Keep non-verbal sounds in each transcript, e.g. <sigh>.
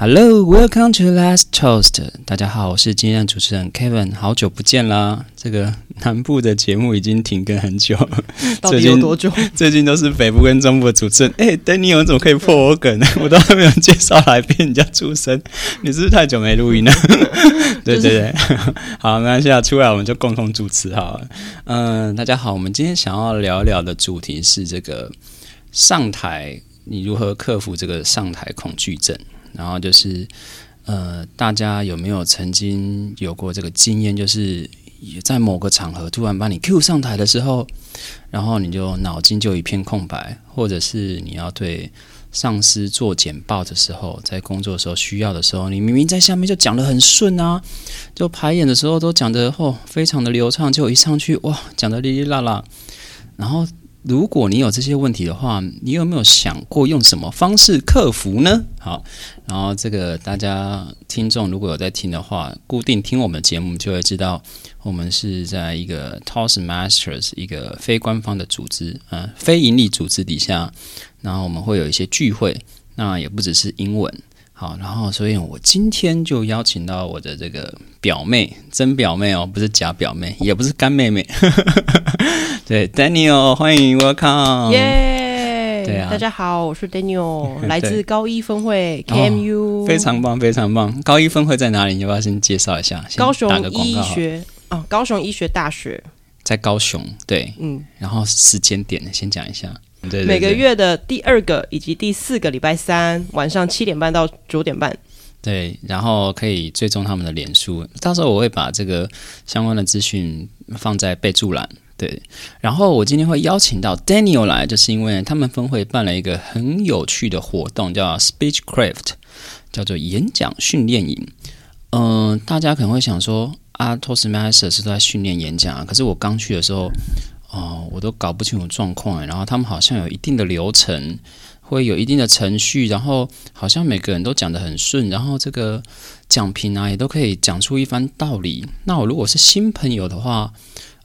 Hello, welcome to Last Toast。大家好，我是今天的主持人 Kevin，好久不见啦！这个南部的节目已经停更很久，<laughs> 到底有多久？<laughs> 最近都是北部跟中部的主持人。哎，Daniel 怎么可以破我梗呢？<laughs> 我都还没有介绍来宾，人家出声，你是不是太久没录音了？对对对，好，那现在出来我们就共同主持好了。嗯，大家好，我们今天想要聊一聊的主题是这个上台，你如何克服这个上台恐惧症？然后就是，呃，大家有没有曾经有过这个经验？就是在某个场合突然把你 Q 上台的时候，然后你就脑筋就一片空白，或者是你要对上司做简报的时候，在工作的时候需要的时候，你明明在下面就讲的很顺啊，就排演的时候都讲的哦非常的流畅，就一上去哇讲的哩哩啦啦，然后。如果你有这些问题的话，你有没有想过用什么方式克服呢？好，然后这个大家听众如果有在听的话，固定听我们节目就会知道，我们是在一个 Toast Masters 一个非官方的组织，呃，非盈利组织底下，然后我们会有一些聚会，那也不只是英文。好，然后所以我今天就邀请到我的这个表妹，真表妹哦，不是假表妹，也不是干妹妹。<laughs> 对，Daniel，欢迎，Welcome，耶！对啊，大家好，我是 Daniel，<laughs> 来自高一分会 KMU，非常棒，非常棒。高一分会在哪里？你要不要先介绍一下？高雄医学哦，高雄医学大学在高雄，对，嗯，然后时间点先讲一下。每个月的第二个以及第四个礼拜三晚上七点半到九点半，对，然后可以追踪他们的脸书，到时候我会把这个相关的资讯放在备注栏。对，然后我今天会邀请到 Daniel 来，就是因为他们分会办了一个很有趣的活动，叫 Speechcraft，叫做演讲训练营。嗯，大家可能会想说，啊，Toastmasters 是在训练演讲啊，可是我刚去的时候。我都搞不清楚状况然后他们好像有一定的流程，会有一定的程序，然后好像每个人都讲得很顺，然后这个讲评啊也都可以讲出一番道理。那我如果是新朋友的话，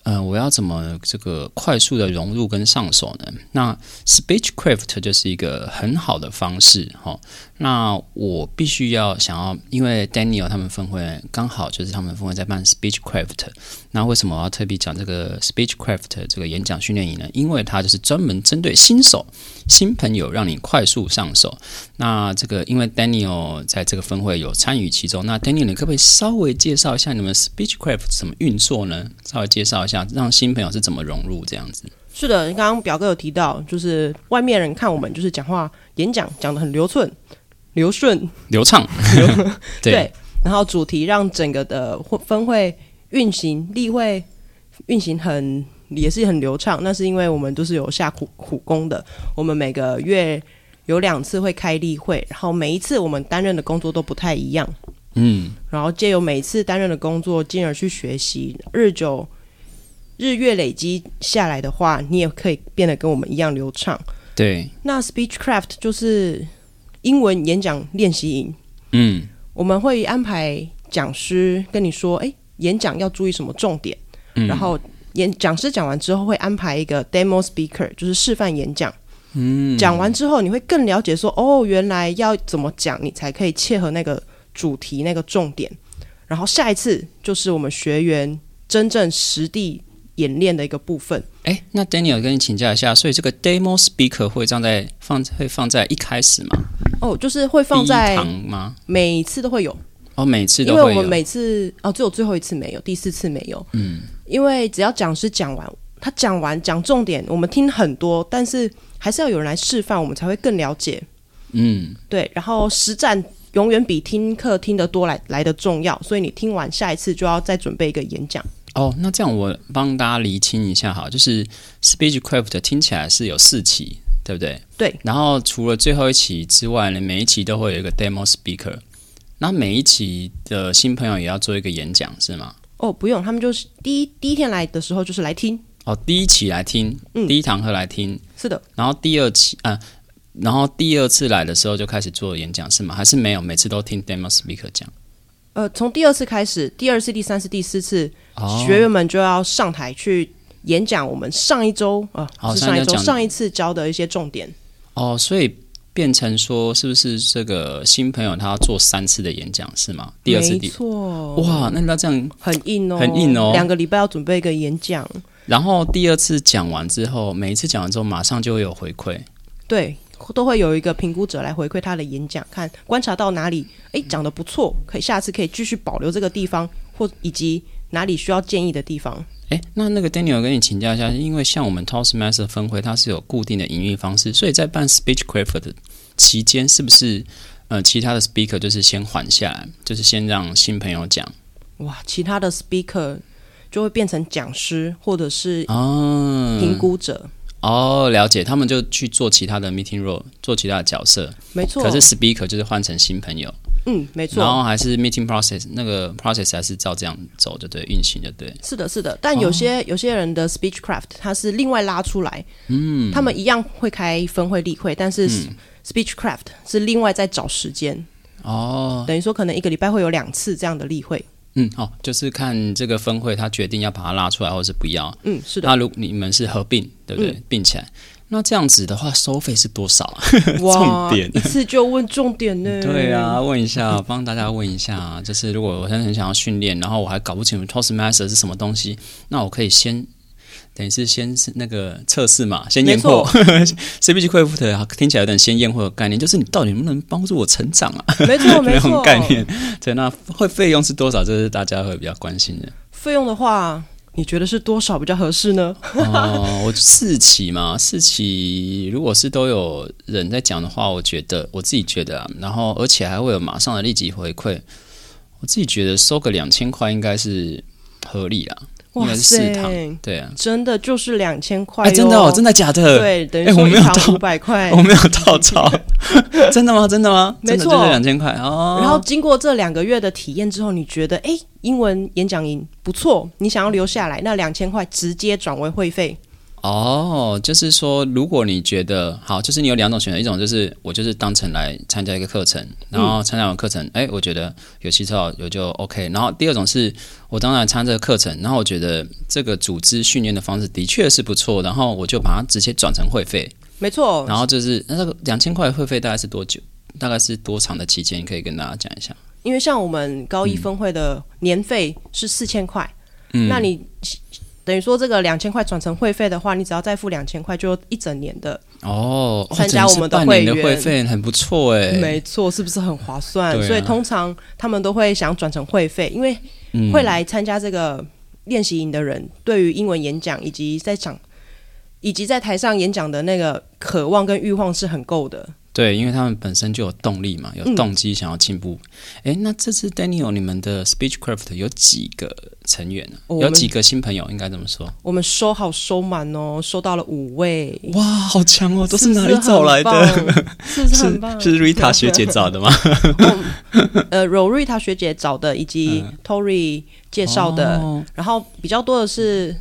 嗯，我要怎么这个快速的融入跟上手呢？那 Speechcraft 就是一个很好的方式，哈。那我必须要想要，因为 Daniel 他们分会刚好就是他们分会在办 Speechcraft，那为什么我要特别讲这个 Speechcraft 这个演讲训练营呢？因为它就是专门针对新手、新朋友，让你快速上手。那这个因为 Daniel 在这个分会有参与其中，那 Daniel 你可不可以稍微介绍一下你们 Speechcraft 怎么运作呢？稍微介绍一下，让新朋友是怎么融入这样子？是的，刚刚表哥有提到，就是外面人看我们就是讲话、演讲讲的很流顺。流顺、流畅，<laughs> 对，然后主题让整个的分会运行、例会运行很也是很流畅。那是因为我们都是有下苦苦功的。我们每个月有两次会开例会，然后每一次我们担任的工作都不太一样。嗯，然后借由每一次担任的工作，进而去学习，日久日月累积下来的话，你也可以变得跟我们一样流畅。对，那 Speechcraft 就是。英文演讲练习营，嗯，我们会安排讲师跟你说，哎，演讲要注意什么重点，然后演讲师讲完之后会安排一个 demo speaker，就是示范演讲，嗯，讲完之后你会更了解说，哦，原来要怎么讲，你才可以切合那个主题那个重点，然后下一次就是我们学员真正实地。演练的一个部分。哎，那 Daniel 跟你请教一下，所以这个 demo speaker 会放在放会放在一开始吗？哦，就是会放在吗？每次都会有。哦，每次都会有。因为我们每次哦，只有最后一次没有，第四次没有。嗯。因为只要讲师讲完，他讲完讲重点，我们听很多，但是还是要有人来示范，我们才会更了解。嗯，对。然后实战永远比听课听得多来来的重要，所以你听完下一次就要再准备一个演讲。哦，那这样我帮大家厘清一下哈，就是 Speechcraft 听起来是有四期，对不对？对。然后除了最后一期之外呢，每一期都会有一个 demo speaker。那每一期的新朋友也要做一个演讲，是吗？哦，不用，他们就是第一第一天来的时候就是来听。哦，第一期来听，嗯，第一堂课来听，是的。然后第二期啊，然后第二次来的时候就开始做演讲，是吗？还是没有？每次都听 demo speaker 讲？呃，从第二次开始，第二次、第三次、第四次，学员们就要上台去演讲。我们上一周啊，是上一周上一次教的一些重点。哦，所以变成说，是不是这个新朋友他要做三次的演讲是吗？第二次，没错。哇，那那这样很硬哦，很硬哦，两个礼拜要准备一个演讲。然后第二次讲完之后，每一次讲完之后，马上就会有回馈。对，都会有一个评估者来回馈他的演讲，看观察到哪里，哎，讲的不错，可以下次可以继续保留这个地方，或以及哪里需要建议的地方。哎，那那个 Daniel 跟你请教一下，因为像我们 Toastmaster 分会，它是有固定的营运方式，所以在办 Speechcraft 的期间，是不是呃其他的 Speaker 就是先缓下来，就是先让新朋友讲？哇，其他的 Speaker 就会变成讲师或者是哦评估者哦，了解，他们就去做其他的 Meeting role，做其他的角色，没错。可是 Speaker 就是换成新朋友。嗯，没错。然后还是 meeting process 那个 process 还是照这样走就对，运行就对。是的，是的。但有些有些人的 speechcraft 他是另外拉出来，嗯，他们一样会开分会例会，但是 speechcraft 是另外再找时间。哦，等于说可能一个礼拜会有两次这样的例会。嗯，好，就是看这个分会他决定要把它拉出来，或是不要。嗯，是的。那如你们是合并，对不对？并起来。那这样子的话，收费是多少？<laughs> 重点一次就问重点呢？<laughs> 对啊，问一下，帮大家问一下，就是如果我现在很想要训练，然后我还搞不清楚 Toastmaster 是什么东西，那我可以先等于是先是那个测试嘛，先验货。CBG 恢复的听起来有点先验货的概念，就是你到底能不能帮助我成长啊？没错，<laughs> 没错，概念。对，那会费用是多少？这是大家会比较关心的。费用的话。你觉得是多少比较合适呢？哦，我四期嘛，四期如果是都有人在讲的话，我觉得我自己觉得啊，然后而且还会有马上的立即回馈，我自己觉得收个两千块应该是合理啦。哇塞，对啊，真的就是两千块，真的哦，真的假的？对，等于我没有到五百块，<laughs> 我没有套槽，真的吗？真的吗？没错，两千块哦。然后经过这两个月的体验之后，你觉得哎，英文演讲营不错，你想要留下来，那两千块直接转为会费。哦，就是说，如果你觉得好，就是你有两种选择，一种就是我就是当成来参加一个课程，然后参加完课程，哎，我觉得有吸收有就 OK。然后第二种是我当然参加这个课程，然后我觉得这个组织训练的方式的确是不错，然后我就把它直接转成会费。没错。然后就是那这个两千块会费大概是多久？大概是多长的期间？可以跟大家讲一下。因为像我们高一分会的年费是四千块，嗯，那你。等于说，这个两千块转成会费的话，你只要再付两千块，就一整年的哦。参加我们的会员会费很不错哎，没错，是不是很划算？所以通常他们都会想转成会费，因为会来参加这个练习营的人，对于英文演讲以及在讲以及在台上演讲的那个渴望跟欲望是很够的。对，因为他们本身就有动力嘛，有动机想要进步。哎，那这次 Daniel 你们的 Speechcraft 有几个成员呢？有几个新朋友？应该这么说？我们收好收满哦，收到了五位。哇，好强哦！都是哪里找来的？<laughs> 是是很棒。是 Rita 学姐找的吗？<laughs> 呃，Rita 学姐找的，以及 Tory 介绍的。然后比较多的是，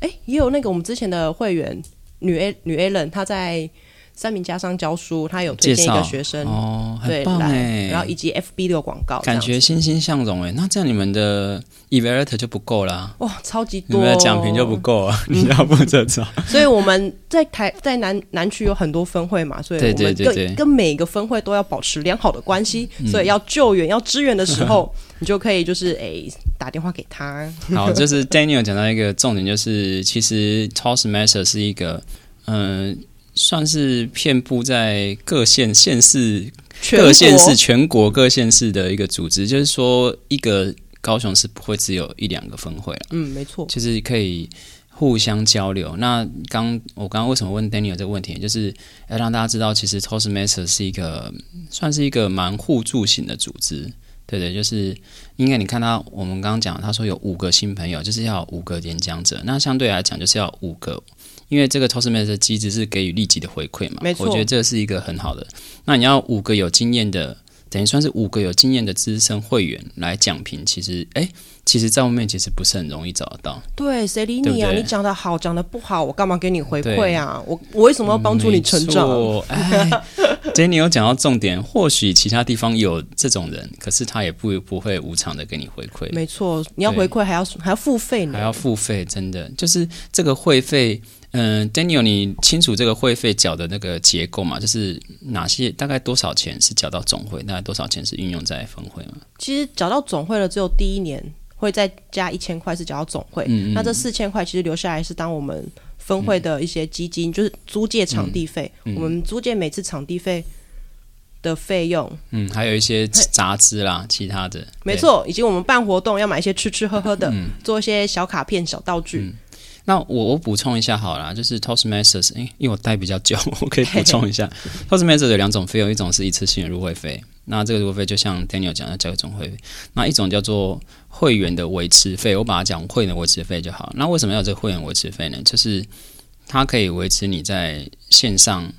哎，也有那个我们之前的会员女 A 女 Allen，她在。三名家商教书，他有推荐一个学生哦，很棒哎，然后以及 FB 的广告，感觉欣欣向荣哎。那这样你们的 Evaluator 就不够啦，哇，超级多，你们的奖评就不够啊，<laughs> 你要负责找。所以我们在台 <laughs> 在南南区有很多分会嘛，所以我们跟跟每个分会都要保持良好的关系，所以要救援要支援的时候，<laughs> 你就可以就是哎打电话给他。好，就是 Daniel 讲到一个重点，就是其实 Toastmaster 是一个嗯。算是遍布在各县县市、各县市、全国各县市的一个组织，就是说，一个高雄是不会只有一两个分会了。嗯，没错，就是可以互相交流。那刚我刚刚为什么问 Daniel 这个问题，就是要让大家知道，其实 Toastmaster 是一个算是一个蛮互助型的组织。对对，就是应该你看他，我们刚刚讲，他说有五个新朋友，就是要五个演讲者。那相对来讲，就是要五个。因为这个 Toastmaster 的机制是给予立即的回馈嘛，没错，我觉得这是一个很好的。那你要五个有经验的，等于算是五个有经验的资深会员来讲评，其实，哎，其实在外面其实不是很容易找得到。对，谁理你啊？你讲的好，讲的不好，我干嘛给你回馈啊？我我为什么要帮助你成长？哎，<laughs> Danny 有讲到重点，或许其他地方有这种人，可是他也不不会无偿的给你回馈。没错，你要回馈还要还要付费呢，还要付费，真的就是这个会费。嗯，Daniel，你清楚这个会费缴的那个结构吗？就是哪些大概多少钱是缴到总会，大概多少钱是运用在分会吗？其实缴到总会了，只有第一年会再加一千块是缴到总会，那这四千块其实留下来是当我们分会的一些基金，就是租借场地费，我们租借每次场地费的费用，嗯，还有一些杂资啦，其他的，没错，以及我们办活动要买一些吃吃喝喝的，做一些小卡片、小道具。那我我补充一下好了，就是 Toastmasters，因因为我待比较久，<laughs> 我可以补充一下，Toastmasters 有两种费用，一种是一次性的入会费，那这个入会费就像 Daniel 讲的交个总会费，那一种叫做会员的维持费，我把它讲会员的维持费就好。那为什么要这个会员维持费呢？就是它可以维持你在线上。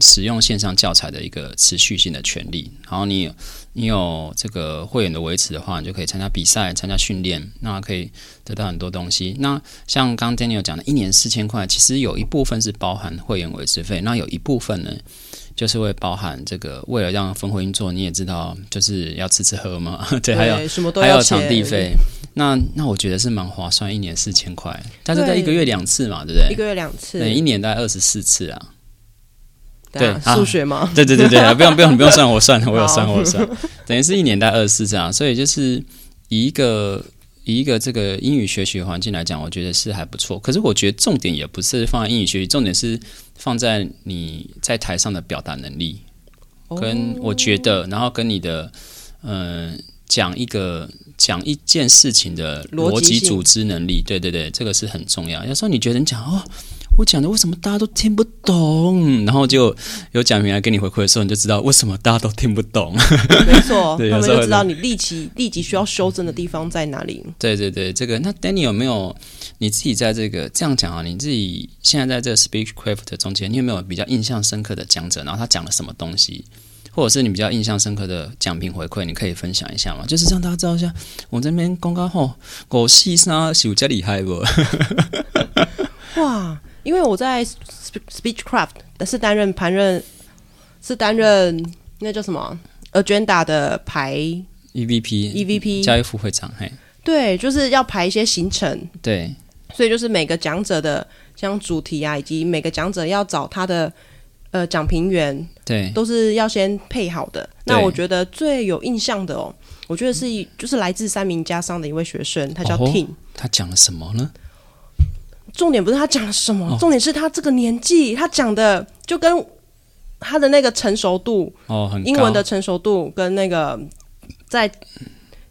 使用线上教材的一个持续性的权利，然后你你有这个会员的维持的话，你就可以参加比赛、参加训练，那可以得到很多东西。那像刚刚 Daniel 讲的，一年四千块，其实有一部分是包含会员维持费，那有一部分呢，就是会包含这个为了让分会运作，你也知道，就是要吃吃喝嘛，<laughs> 对，还有还有场地费。那那我觉得是蛮划算，一年四千块，但是在一个月两次嘛，对不对？一个月两次，对，一年大概二十四次啊。对数学吗？<laughs> 对对对对，<laughs> 不用不用不用算，我算，我有算，我有算，<laughs> 等于是一年带二十四这样，所以就是以一个以一个这个英语学习环境来讲，我觉得是还不错。可是我觉得重点也不是放在英语学习，重点是放在你在台上的表达能力，跟我觉得，然后跟你的嗯讲一个讲一件事情的逻辑组织能力，对对对，这个是很重要。有时候你觉得你讲哦。我讲的为什么大家都听不懂？然后就有讲员来给你回馈的时候，你就知道为什么大家都听不懂。没错，<laughs> 他们就知道你立即立即需要修正的地方在哪里。对对对，这个那 Danny 有没有你自己在这个这样讲啊？你自己现在在这个 Speechcraft 中间，你有没有比较印象深刻的讲者？然后他讲了什么东西，或者是你比较印象深刻的奖品回馈，你可以分享一下吗？就是让大家知道一下，我这边公告后，我细沙是有加厉害不？哇！因为我在 Speechcraft 是担任盘任，是担任那叫什么？Agenda 的排 EVP，EVP 教育副会长，嘿，对，就是要排一些行程，对，所以就是每个讲者的像主题啊，以及每个讲者要找他的呃讲评员，对，都是要先配好的。那我觉得最有印象的哦，我觉得是就是来自三名家商的一位学生，他叫 Tim，他讲了什么呢？重点不是他讲了什么，重点是他这个年纪，他讲的就跟他的那个成熟度哦，很英文的成熟度跟那个在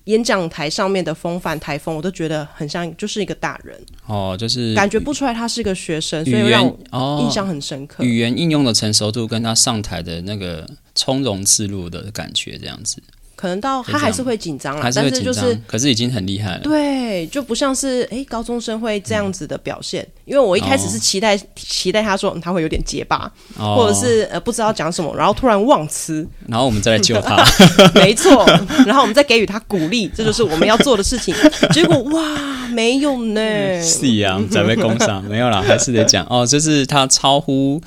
演讲台上面的风范台风，我都觉得很像，就是一个大人哦，就是感觉不出来他是个学生，所以让我印象很深刻。语言应用的成熟度跟他上台的那个从容自如的感觉，这样子。可能到他还是会紧张了，但是就是，可是已经很厉害了。对，就不像是哎高中生会这样子的表现。因为我一开始是期待期待他说他会有点结巴，或者是呃不知道讲什么，然后突然忘词，然后我们再来救他。<laughs> 没错，然后我们再给予他鼓励，这就是我们要做的事情。<laughs> 结果哇，没有呢。<laughs> 是啊，准备工伤没有啦，还是得讲哦，就是他超乎。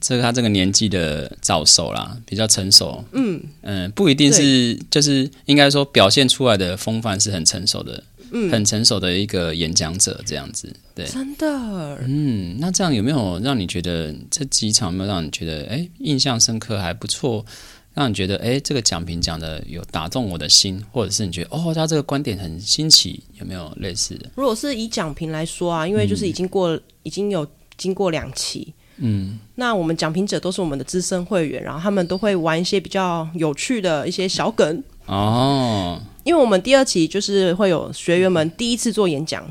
这个他这个年纪的早熟啦，比较成熟。嗯嗯，不一定是，就是应该说表现出来的风范是很成熟的，嗯，很成熟的一个演讲者这样子。对，真的。嗯，那这样有没有让你觉得这几场有没有让你觉得哎印象深刻还不错？让你觉得哎这个讲评讲的有打动我的心，或者是你觉得哦他这个观点很新奇，有没有类似的？如果是以讲评来说啊，因为就是已经过已经有经过两期。嗯，那我们讲评者都是我们的资深会员，然后他们都会玩一些比较有趣的一些小梗哦。因为我们第二期就是会有学员们第一次做演讲，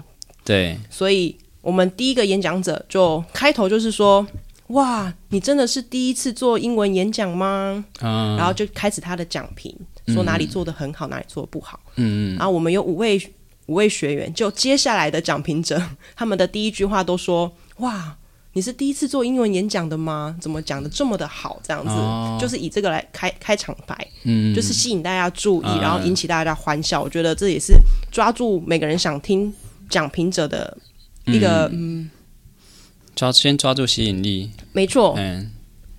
对，所以我们第一个演讲者就开头就是说：“哇，你真的是第一次做英文演讲吗？”啊，然后就开始他的讲评，说哪里做的很好，哪里做的不好。嗯嗯，然后我们有五位五位学员，就接下来的讲评者，他们的第一句话都说：“哇。”你是第一次做英文演讲的吗？怎么讲的这么的好？这样子？就是以这个来开开场白，嗯，就是吸引大家注意，然后引起大家欢笑。我觉得这也是抓住每个人想听讲评者的一个嗯，抓先抓住吸引力，没错，嗯，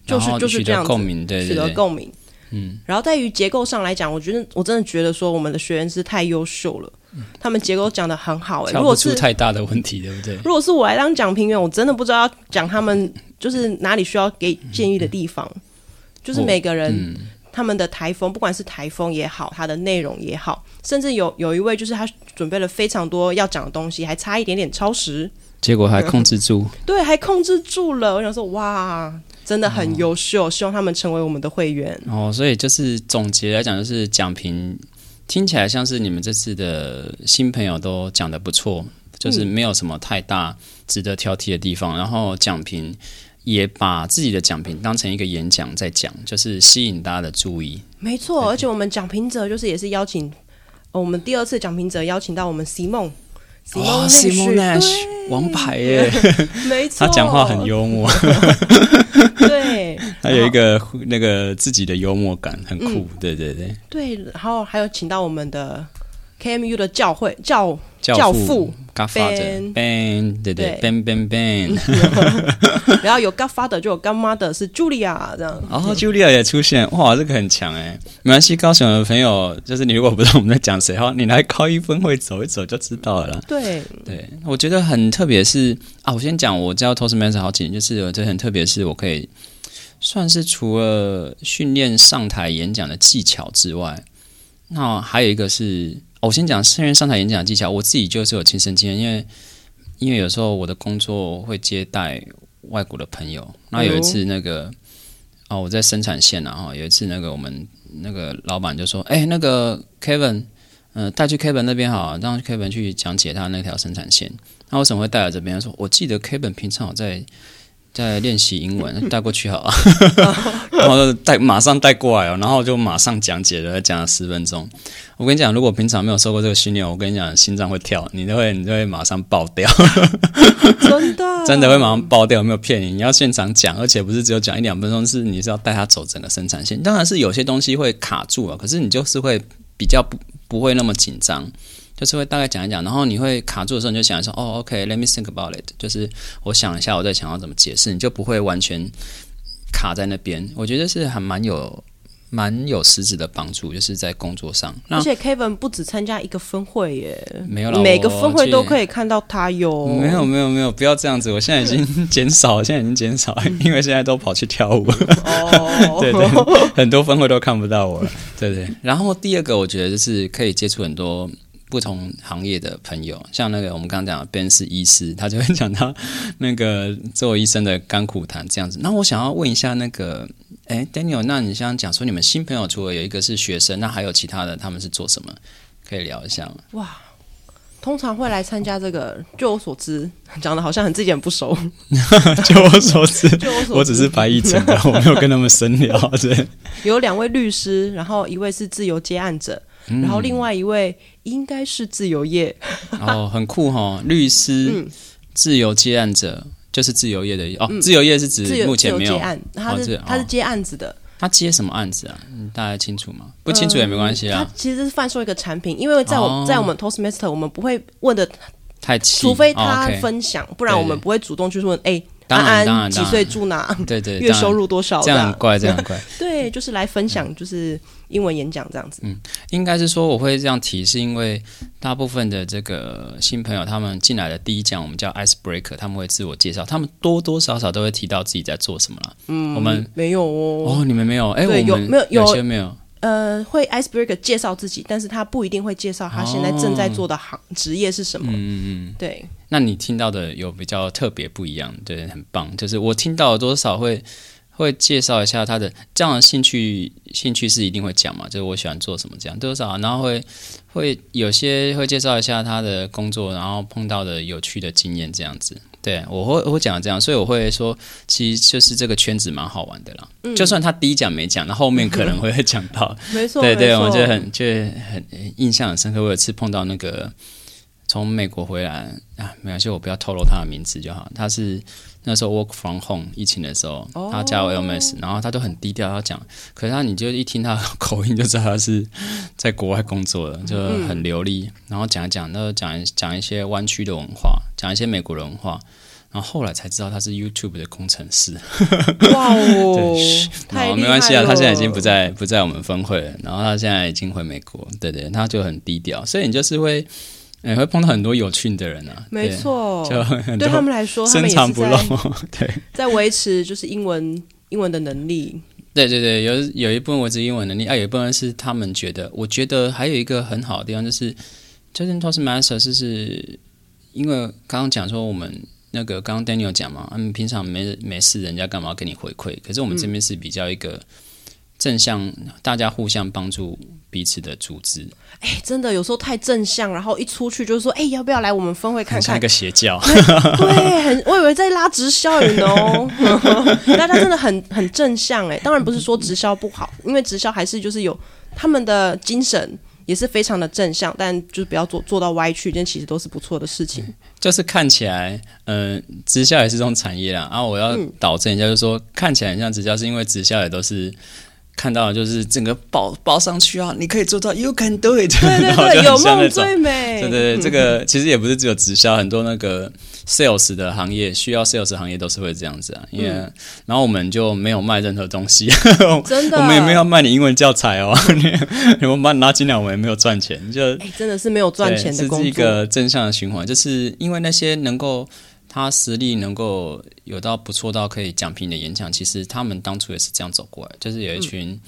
就是就是这样共鸣，对取得共鸣。嗯，然后在于结构上来讲，我觉得我真的觉得说我们的学员是太优秀了，他们结构讲的很好。哎，如果是太大的问题，对不对？如果是我来当讲评员，我真的不知道要讲他们就是哪里需要给建议的地方。就是每个人他们的台风，不管是台风也好，它的内容也好，甚至有有一位就是他准备了非常多要讲的东西，还差一点点超时，结果还控制住。<laughs> 对，还控制住了。我想说，哇。真的很优秀，希望他们成为我们的会员哦。所以就是总结来讲，就是讲评听起来像是你们这次的新朋友都讲的不错，就是没有什么太大值得挑剔的地方。然后奖评也把自己的奖评当成一个演讲在讲，就是吸引大家的注意。没错，而且我们奖评者就是也是邀请我们第二次奖评者邀请到我们席梦。哇，Simon Nash，王牌耶！<laughs> 没错，他讲话很幽默。<laughs> 对，<laughs> 他有一个那个自己的幽默感，很酷。对对对。对，然后还有请到我们的 KMU 的教会教教父。Godfather，Ben，对对，Ben Ben Ben，然后有 Godfather 就有 Godmother 是 Julia 这样。然后，Julia 也出现，哇，这个很强哎！没关系，高雄的朋友，就是你如果不知道我们在讲谁哈，你来高一分会走一走就知道了。对对，我觉得很特别是啊，我先讲，我教 Toastmaster 好几年，就是我觉得很特别是我可以算是除了训练上台演讲的技巧之外，那还有一个是。我先讲圣人上台演讲技巧，我自己就是有亲身经验，因为因为有时候我的工作会接待外国的朋友，那有一次那个哦我在生产线啊，后有一次那个我们那个老板就说，哎那个 Kevin，嗯带去 Kevin 那边好，让 Kevin 去讲解他那条生产线，那为什么会带来这边？说我记得 Kevin 平常在。在练习英文，<laughs> 带过去好啊，<laughs> 然后带马上带过来哦，然后就马上讲解了，讲了十分钟。我跟你讲，如果平常没有受过这个训练，我跟你讲，心脏会跳，你都会，你就会马上爆掉。<laughs> 真的，真的会马上爆掉，没有骗你。你要现场讲，而且不是只有讲一两分钟，是你是要带他走整个生产线。当然是有些东西会卡住啊，可是你就是会比较不不会那么紧张。就是会大概讲一讲，然后你会卡住的时候，你就想说：“哦，OK，Let me think about it。”就是我想一下，我在想要怎么解释，你就不会完全卡在那边。我觉得是还蛮有蛮有实质的帮助，就是在工作上。而且 Kevin 不止参加一个分会耶，没有每个分会都可以看到他哟。没有没有没有，不要这样子！我现在已经减少，<laughs> 现在已经减少，因为现在都跑去跳舞。哦，<laughs> 对对，很多分会都看不到我了。对对。然后第二个，我觉得就是可以接触很多。不同行业的朋友，像那个我们刚刚讲的 Ben 是医师，他就会讲到那个做医生的甘苦谈这样子。那我想要问一下，那个哎，Daniel，那你想讲说你们新朋友除了有一个是学生，那还有其他的他们是做什么？可以聊一下吗？哇，通常会来参加这个，据我所知，<laughs> 讲的好像很自己很不熟。<laughs> 据我所知，<laughs> 我所知，我只是白一层的，我没有跟他们深聊。对，有两位律师，然后一位是自由接案者。然后另外一位应该是自由业哦，很酷哈！律师、自由接案者就是自由业的哦。自由业是指目前没有案，他是他是接案子的。他接什么案子啊？大家清楚吗？不清楚也没关系啊。他其实是贩售一个产品，因为在我在我们 Toastmaster，我们不会问的太除非他分享，不然我们不会主动去问。哎。安安几岁住哪？对对，月收入多少？这样怪，这样怪。<laughs> 对，就是来分享，就是英文演讲这样子。嗯，应该是说我会这样提，是因为大部分的这个新朋友他们进来的第一讲，我们叫 ice breaker，他们会自我介绍，他们多多少少都会提到自己在做什么了。嗯，我们没有哦。哦，你们没有？哎，我有没有？有些没有。呃，会 icebreaker 介绍自己，但是他不一定会介绍他现在正在做的行职业是什么。嗯嗯，对。那你听到的有比较特别不一样，对，很棒。就是我听到多少会会介绍一下他的这样的兴趣，兴趣是一定会讲嘛，就是我喜欢做什么这样多少，然后会会有些会介绍一下他的工作，然后碰到的有趣的经验这样子。对，我会我会讲这样，所以我会说，其实就是这个圈子蛮好玩的啦。就算他第一讲没讲，那后面可能会讲到。没错，对对，我觉得很就很印象很深刻。我有一次碰到那个从美国回来啊，没关系，我不要透露他的名字就好。他是。那时候 work from home 疫情的时候，他加 LMS，然后他都很低调，他讲。可是他你就一听他口音就知道他是在国外工作的，就很流利。然后讲一讲，那讲讲一些湾区的文化，讲一些美国的文化。然后后来才知道他是 YouTube 的工程师。哇哦，<laughs> 太没关系啊，他现在已经不在不在我们分会了，然后他现在已经回美国，对对，他就很低调，所以你就是会，哎，会碰到很多有趣的人啊。没错，就对他们来说，深藏不露。<laughs> 对，在维持就是英文英文的能力。对对对，有有一部分维持英文能力，啊，有一部分是他们觉得，我觉得还有一个很好的地方就是，就是 Toastmaster 是是因为刚刚讲说我们。那个刚刚 Daniel 讲嘛，他们平常没没事，人家干嘛给你回馈？可是我们这边是比较一个正向，大家互相帮助彼此的组织。哎，真的有时候太正向，然后一出去就是说，哎，要不要来我们分会看看？像一个邪教。对，很，我以为在拉直销人哦。大家真的很很正向哎，当然不是说直销不好，因为直销还是就是有他们的精神。也是非常的正向，但就是不要做做到歪曲，这其实都是不错的事情。就是看起来，嗯，直销也是这种产业啦。然后我要导正一下，就是说看起来很像直销，是因为直销也都是看到就是整个包包上去啊，你可以做到，You can do it，对对对，<laughs> 有梦最美。对对对，这个其实也不是只有直销，很多那个。sales 的行业需要 sales 行业都是会这样子啊，因为然后我们就没有卖任何东西，<laughs> 真的，我们也没有卖你英文教材哦，<laughs> 你们把拿进来我们也没有赚钱，就哎真的是没有赚钱的工作，是一个正向的循环，就是因为那些能够他实力能够有到不错到可以讲评的演讲，其实他们当初也是这样走过来，就是有一群。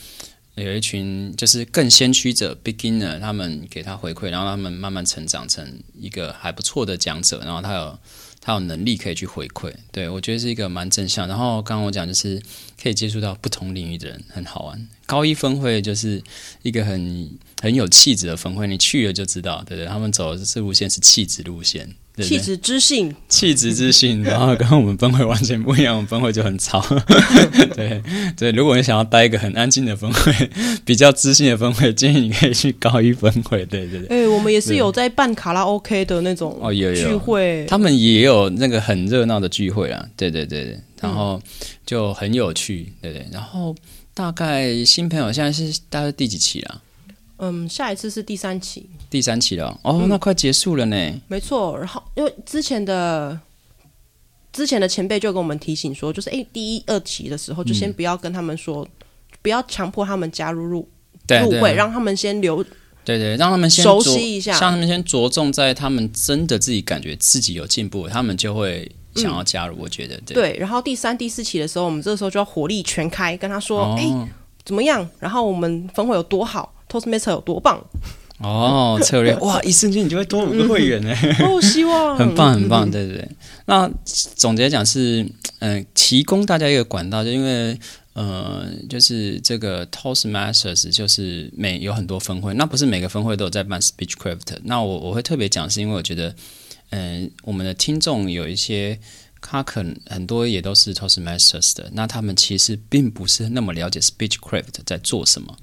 有一群就是更先驱者 beginner，他们给他回馈，然后他们慢慢成长成一个还不错的讲者，然后他有他有能力可以去回馈，对我觉得是一个蛮正向。然后刚刚我讲就是可以接触到不同领域的人，很好玩。高一分会就是一个很很有气质的分会，你去了就知道，对对？他们走的是路线是气质路线。气质知性，气质知性，然后跟我们分会完全不一样，我们分会就很吵。<laughs> 对对，如果你想要待一个很安静的分会，比较知性的分会，建议你可以去高一分会。对对对。哎，我们也是有在办卡拉 OK 的那种哦，有聚会，他们也有那个很热闹的聚会啊。对对对对，然后就很有趣，对对。然后大概新朋友现在是大概第几期了？嗯，下一次是第三期，第三期了哦，那快结束了呢。没错，然后因为之前的之前的前辈就跟我们提醒说，就是哎，第一二期的时候就先不要跟他们说，不要强迫他们加入入入会，让他们先留，对对，让他们先熟悉一下，让他们先着重在他们真的自己感觉自己有进步，他们就会想要加入。我觉得对。然后第三、第四期的时候，我们这个时候就要火力全开，跟他说，哎，怎么样？然后我们分会有多好。Toastmaster 有多棒哦！策略 <laughs> 哇，一瞬间你就会多五个会员呢。<laughs> 哦，希望很棒 <laughs> 很棒，对对对。那总结讲是，嗯，提供大家一个管道，就因为呃，就是这个 Toastmasters 就是每有很多分会，那不是每个分会都有在办 Speechcraft。那我我会特别讲，是因为我觉得，嗯，我们的听众有一些，他可能很多也都是 Toastmasters 的，那他们其实并不是那么了解 Speechcraft 在做什么。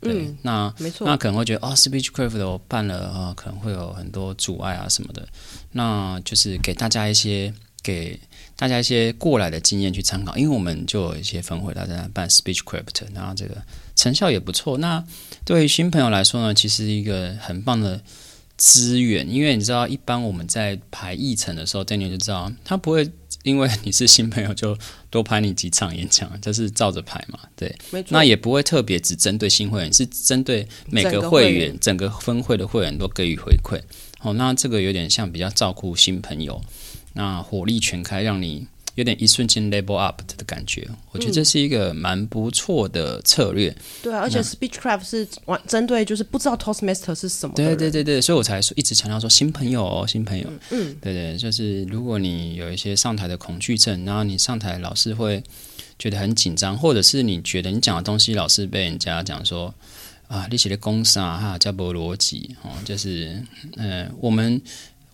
对，那没错，那可能会觉得哦，Speechcraft 我办了啊，可能会有很多阻碍啊什么的。那就是给大家一些给大家一些过来的经验去参考，因为我们就有一些分会大家办 Speechcraft，然后这个成效也不错。那对于新朋友来说呢，其实一个很棒的资源，因为你知道，一般我们在排议程的时候，Daniel 就知道他不会。因为你是新朋友，就多排你几场演讲，就是照着排嘛，<laughs> 对。那也不会特别只针对新会员，是针对每个会员，整个分会的会员都给予回馈。哦，那这个有点像比较照顾新朋友，那火力全开，让你。有点一瞬间 level up 的感觉，我觉得这是一个蛮不错的策略。对啊，而且 Speechcraft 是完针对就是不知道 Toastmaster 是什么。对对对对，所以我才说一直强调说新朋友哦，新朋友。嗯，对对，就是如果你有一些上台的恐惧症，然后你上台老是会觉得很紧张，或者是你觉得你讲的东西老是被人家讲说啊，你写的公式啊哈，叫不逻辑哦，就是嗯，我们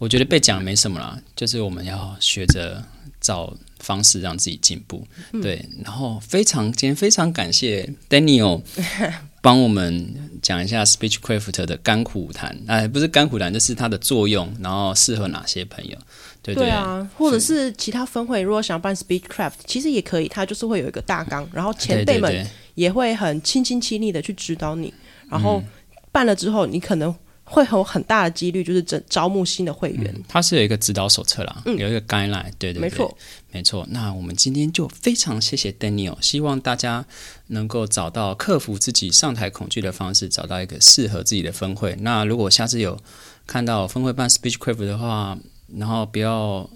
我觉得被讲没什么啦，就是我们要学着找。方式让自己进步，对，然后非常今天非常感谢 Daniel <laughs> 帮我们讲一下 Speechcraft 的甘苦谈，哎，不是甘苦谈，就是它的作用，然后适合哪些朋友，对对啊，或者是其他分会如果想办 Speechcraft，其实也可以，它就是会有一个大纲，然后前辈们也会很亲亲亲力的去指导你，然后办了之后，你可能会有很大的几率就是招招募新的会员。它是有一个指导手册啦，有一个 guideline，对对对，没错没错。那我们今天就非常谢谢 Daniel，希望大家能够找到克服自己上台恐惧的方式，找到一个适合自己的分会。那如果下次有看到分会办 Speechcraft 的话，然后不要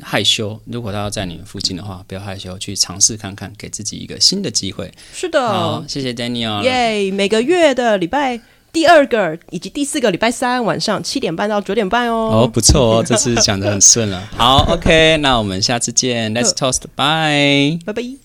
害羞，如果他要在你们附近的话，不要害羞，去尝试看看，给自己一个新的机会。是的，好，谢谢 Daniel，耶！每个月的礼拜。第二个以及第四个礼拜三晚上七点半到九点半哦。哦，不错哦，这次讲的很顺了。<laughs> 好，OK，那我们下次见，Let's toast，拜拜拜。